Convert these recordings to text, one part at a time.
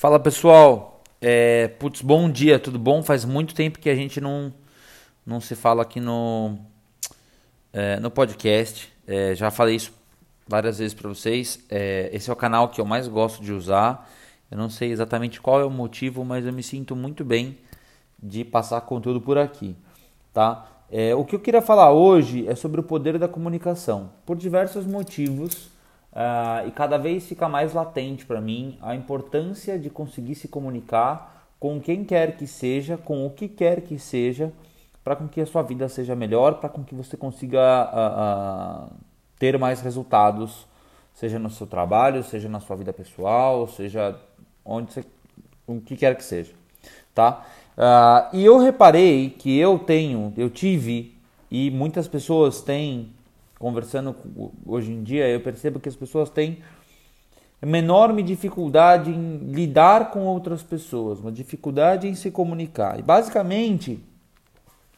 Fala pessoal, é, putz, bom dia, tudo bom? Faz muito tempo que a gente não, não se fala aqui no, é, no podcast. É, já falei isso várias vezes para vocês. É, esse é o canal que eu mais gosto de usar. Eu não sei exatamente qual é o motivo, mas eu me sinto muito bem de passar conteúdo por aqui, tá? É, o que eu queria falar hoje é sobre o poder da comunicação, por diversos motivos. Uh, e cada vez fica mais latente para mim a importância de conseguir se comunicar com quem quer que seja, com o que quer que seja, para com que a sua vida seja melhor, para com que você consiga uh, uh, ter mais resultados, seja no seu trabalho, seja na sua vida pessoal, seja onde você, o que quer que seja, tá? e eu reparei que eu tenho, eu tive e muitas pessoas têm conversando hoje em dia, eu percebo que as pessoas têm uma enorme dificuldade em lidar com outras pessoas, uma dificuldade em se comunicar. E basicamente,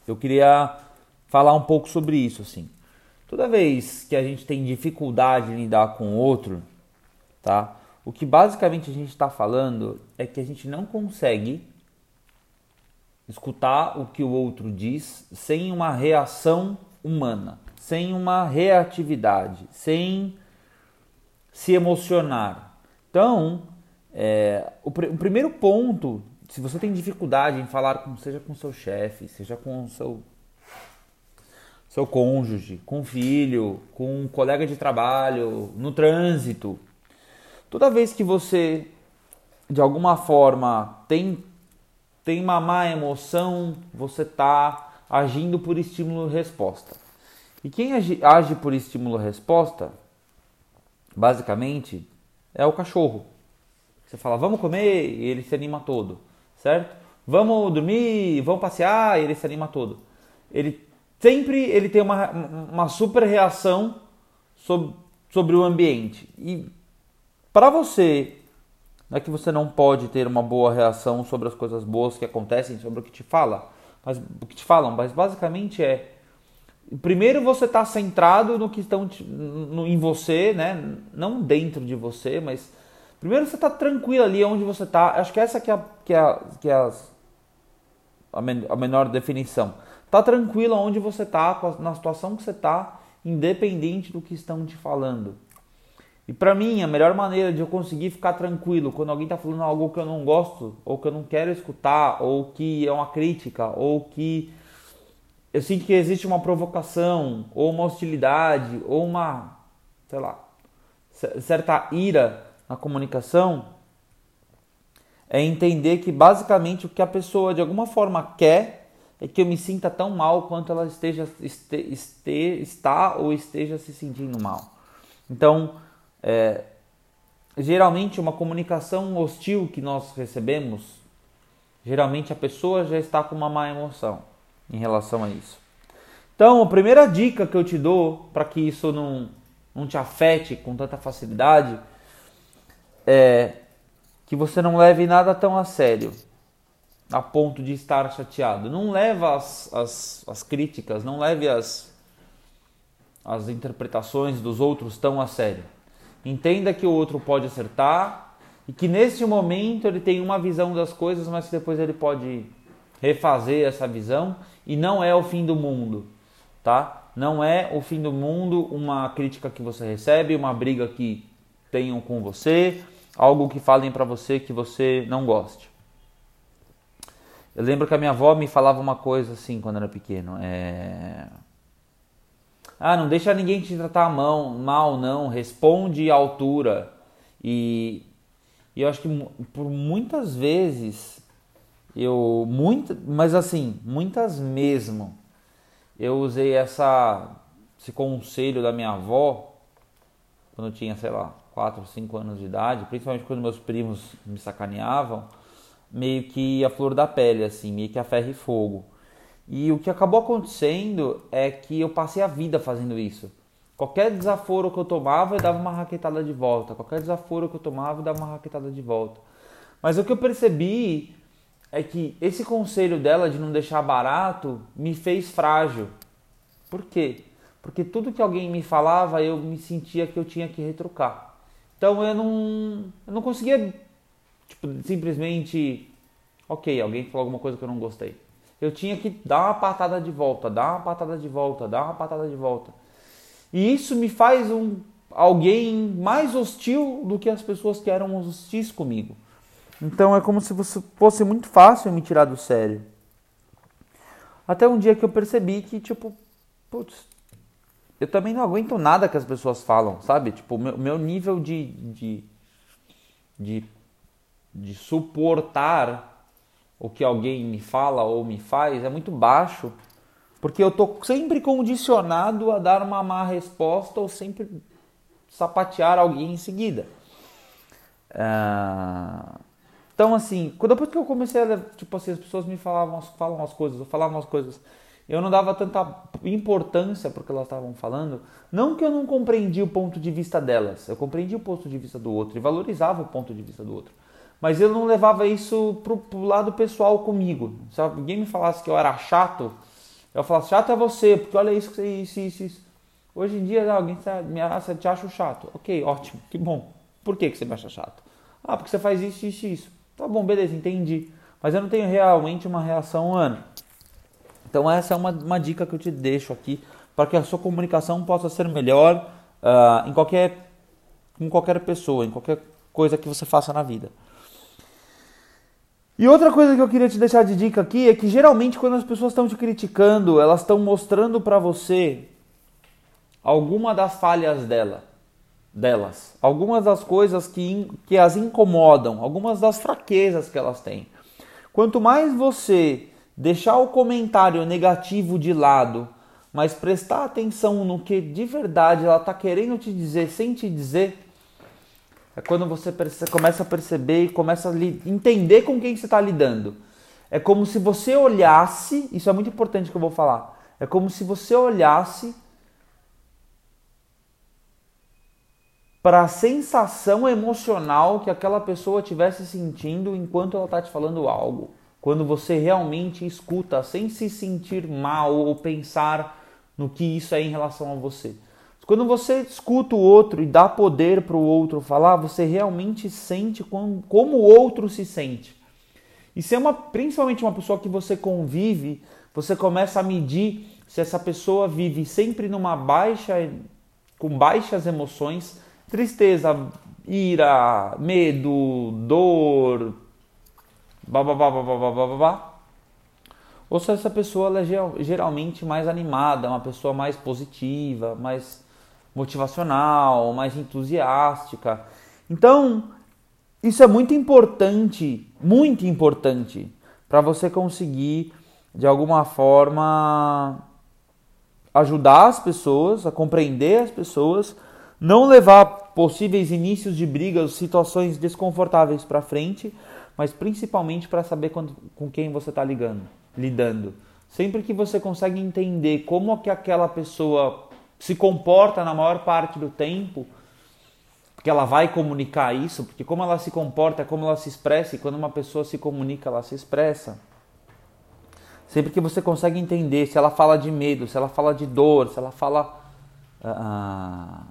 eu queria falar um pouco sobre isso assim. Toda vez que a gente tem dificuldade em lidar com o outro, tá? O que basicamente a gente está falando é que a gente não consegue escutar o que o outro diz sem uma reação humana sem uma reatividade, sem se emocionar. Então, é, o, pr o, primeiro ponto, se você tem dificuldade em falar com, seja com seu chefe, seja com seu seu cônjuge, com filho, com um colega de trabalho, no trânsito, toda vez que você de alguma forma tem tem uma má emoção, você está agindo por estímulo e resposta. E quem age, age por estímulo-resposta, basicamente, é o cachorro. Você fala, vamos comer, e ele se anima todo, certo? Vamos dormir, vamos passear, e ele se anima todo. Ele sempre ele tem uma, uma super reação sobre, sobre o ambiente. E para você, não é que você não pode ter uma boa reação sobre as coisas boas que acontecem, sobre o que te fala, mas o que te falam, mas basicamente é primeiro você está centrado no que estão no, em você, né? Não dentro de você, mas primeiro você está tranquilo ali onde você está. Acho que essa que é, a, que é, que é a, a menor definição. Tá tranquilo onde você está, na situação que você está, independente do que estão te falando. E para mim, a melhor maneira de eu conseguir ficar tranquilo quando alguém está falando algo que eu não gosto, ou que eu não quero escutar, ou que é uma crítica, ou que eu sinto que existe uma provocação, ou uma hostilidade, ou uma, sei lá, certa ira na comunicação, é entender que basicamente o que a pessoa de alguma forma quer é que eu me sinta tão mal quanto ela esteja este, este, está ou esteja se sentindo mal. Então, é, geralmente uma comunicação hostil que nós recebemos, geralmente a pessoa já está com uma má emoção em relação a isso. Então, a primeira dica que eu te dou para que isso não, não te afete com tanta facilidade é que você não leve nada tão a sério a ponto de estar chateado. Não leve as, as, as críticas, não leve as, as interpretações dos outros tão a sério. Entenda que o outro pode acertar e que nesse momento ele tem uma visão das coisas, mas que depois ele pode refazer essa visão e não é o fim do mundo, tá? Não é o fim do mundo uma crítica que você recebe, uma briga que tenham com você, algo que falem para você que você não goste. Eu lembro que a minha avó me falava uma coisa assim quando era pequeno, é... Ah, não deixa ninguém te tratar mão, mal não, responde à altura. E, e eu acho que por muitas vezes eu muito, mas assim, muitas mesmo. Eu usei essa esse conselho da minha avó quando eu tinha, sei lá, 4, 5 anos de idade, principalmente quando meus primos me sacaneavam, meio que a flor da pele assim, meio que a ferro e fogo. E o que acabou acontecendo é que eu passei a vida fazendo isso. Qualquer desaforo que eu tomava, eu dava uma raquetada de volta. Qualquer desaforo que eu tomava, eu dava uma raquetada de volta. Mas o que eu percebi é que esse conselho dela de não deixar barato me fez frágil. Por quê? Porque tudo que alguém me falava eu me sentia que eu tinha que retrucar. Então eu não, eu não conseguia tipo, simplesmente, ok, alguém falou alguma coisa que eu não gostei. Eu tinha que dar uma patada de volta, dar uma patada de volta, dar uma patada de volta. E isso me faz um alguém mais hostil do que as pessoas que eram hostis comigo. Então é como se fosse muito fácil me tirar do sério. Até um dia que eu percebi que, tipo, putz, eu também não aguento nada que as pessoas falam, sabe? Tipo, meu, meu nível de, de, de, de suportar o que alguém me fala ou me faz é muito baixo, porque eu tô sempre condicionado a dar uma má resposta ou sempre sapatear alguém em seguida. Uh... Então, assim, depois que eu comecei a. Tipo assim, as pessoas me falavam falam as coisas, eu falava as coisas eu não dava tanta importância para o que elas estavam falando. Não que eu não compreendia o ponto de vista delas, eu compreendia o ponto de vista do outro e valorizava o ponto de vista do outro. Mas eu não levava isso pro, pro lado pessoal comigo. Se alguém me falasse que eu era chato, eu falasse, chato é você, porque olha isso, isso, isso, isso. Hoje em dia, alguém me acha, te chato. Ok, ótimo, que bom. Por que, que você me acha chato? Ah, porque você faz isso, isso, isso. Tá bom, beleza, entendi. Mas eu não tenho realmente uma reação Ana. Então essa é uma, uma dica que eu te deixo aqui para que a sua comunicação possa ser melhor uh, em qualquer em qualquer pessoa, em qualquer coisa que você faça na vida. E outra coisa que eu queria te deixar de dica aqui é que geralmente quando as pessoas estão te criticando, elas estão mostrando para você alguma das falhas dela, delas, algumas das coisas que, que as incomodam, algumas das fraquezas que elas têm. Quanto mais você deixar o comentário negativo de lado, mas prestar atenção no que de verdade ela está querendo te dizer sem te dizer, é quando você começa a perceber e começa a entender com quem você está lidando. É como se você olhasse, isso é muito importante que eu vou falar, é como se você olhasse para a sensação emocional que aquela pessoa estivesse sentindo enquanto ela está te falando algo quando você realmente escuta sem se sentir mal ou pensar no que isso é em relação a você. Quando você escuta o outro e dá poder para o outro falar, você realmente sente como, como o outro se sente. E se é uma, principalmente uma pessoa que você convive, você começa a medir se essa pessoa vive sempre numa baixa, com baixas emoções, tristeza, ira, medo, dor, ou se essa pessoa é geralmente mais animada, uma pessoa mais positiva, mais motivacional, mais entusiástica. Então, isso é muito importante, muito importante para você conseguir de alguma forma ajudar as pessoas a compreender as pessoas, não levar possíveis inícios de brigas, situações desconfortáveis para frente, mas principalmente para saber quando, com quem você está ligando, lidando. Sempre que você consegue entender como que aquela pessoa se comporta na maior parte do tempo, que ela vai comunicar isso, porque como ela se comporta, como ela se expressa, e quando uma pessoa se comunica, ela se expressa. Sempre que você consegue entender se ela fala de medo, se ela fala de dor, se ela fala uh,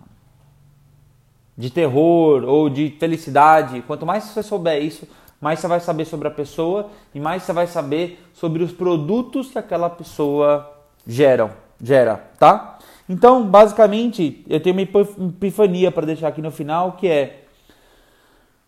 de terror ou de felicidade, quanto mais você souber isso, mais você vai saber sobre a pessoa e mais você vai saber sobre os produtos que aquela pessoa geram, gera, tá? Então, basicamente, eu tenho uma epifania para deixar aqui no final, que é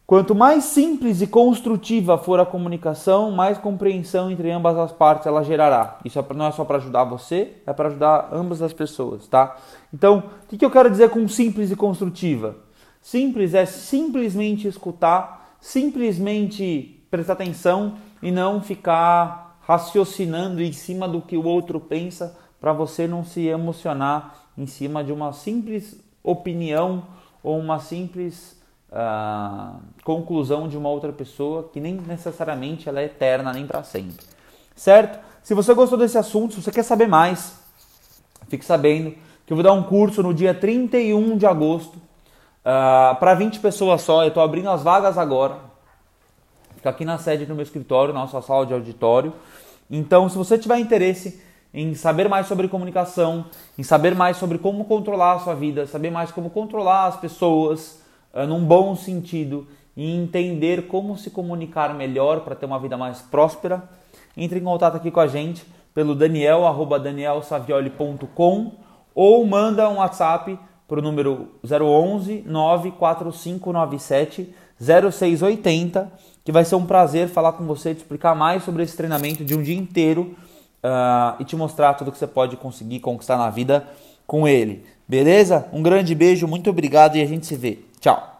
Quanto mais simples e construtiva for a comunicação, mais compreensão entre ambas as partes ela gerará. Isso é não é só para ajudar você, é para ajudar ambas as pessoas, tá? Então, o que eu quero dizer com simples e construtiva? Simples é simplesmente escutar simplesmente prestar atenção e não ficar raciocinando em cima do que o outro pensa para você não se emocionar em cima de uma simples opinião ou uma simples uh, conclusão de uma outra pessoa que nem necessariamente ela é eterna nem para sempre. Certo? Se você gostou desse assunto, se você quer saber mais, fique sabendo que eu vou dar um curso no dia 31 de agosto Uh, ah, para 20 pessoas só, eu estou abrindo as vagas agora. Fica aqui na sede do meu escritório, nossa sala de auditório. Então, se você tiver interesse em saber mais sobre comunicação, em saber mais sobre como controlar a sua vida, saber mais como controlar as pessoas uh, num bom sentido e entender como se comunicar melhor para ter uma vida mais próspera, entre em contato aqui com a gente pelo daniel@danielsavioli.com ou manda um WhatsApp para o número 011 94597 0680, que vai ser um prazer falar com você, te explicar mais sobre esse treinamento de um dia inteiro uh, e te mostrar tudo que você pode conseguir conquistar na vida com ele. Beleza? Um grande beijo, muito obrigado e a gente se vê. Tchau!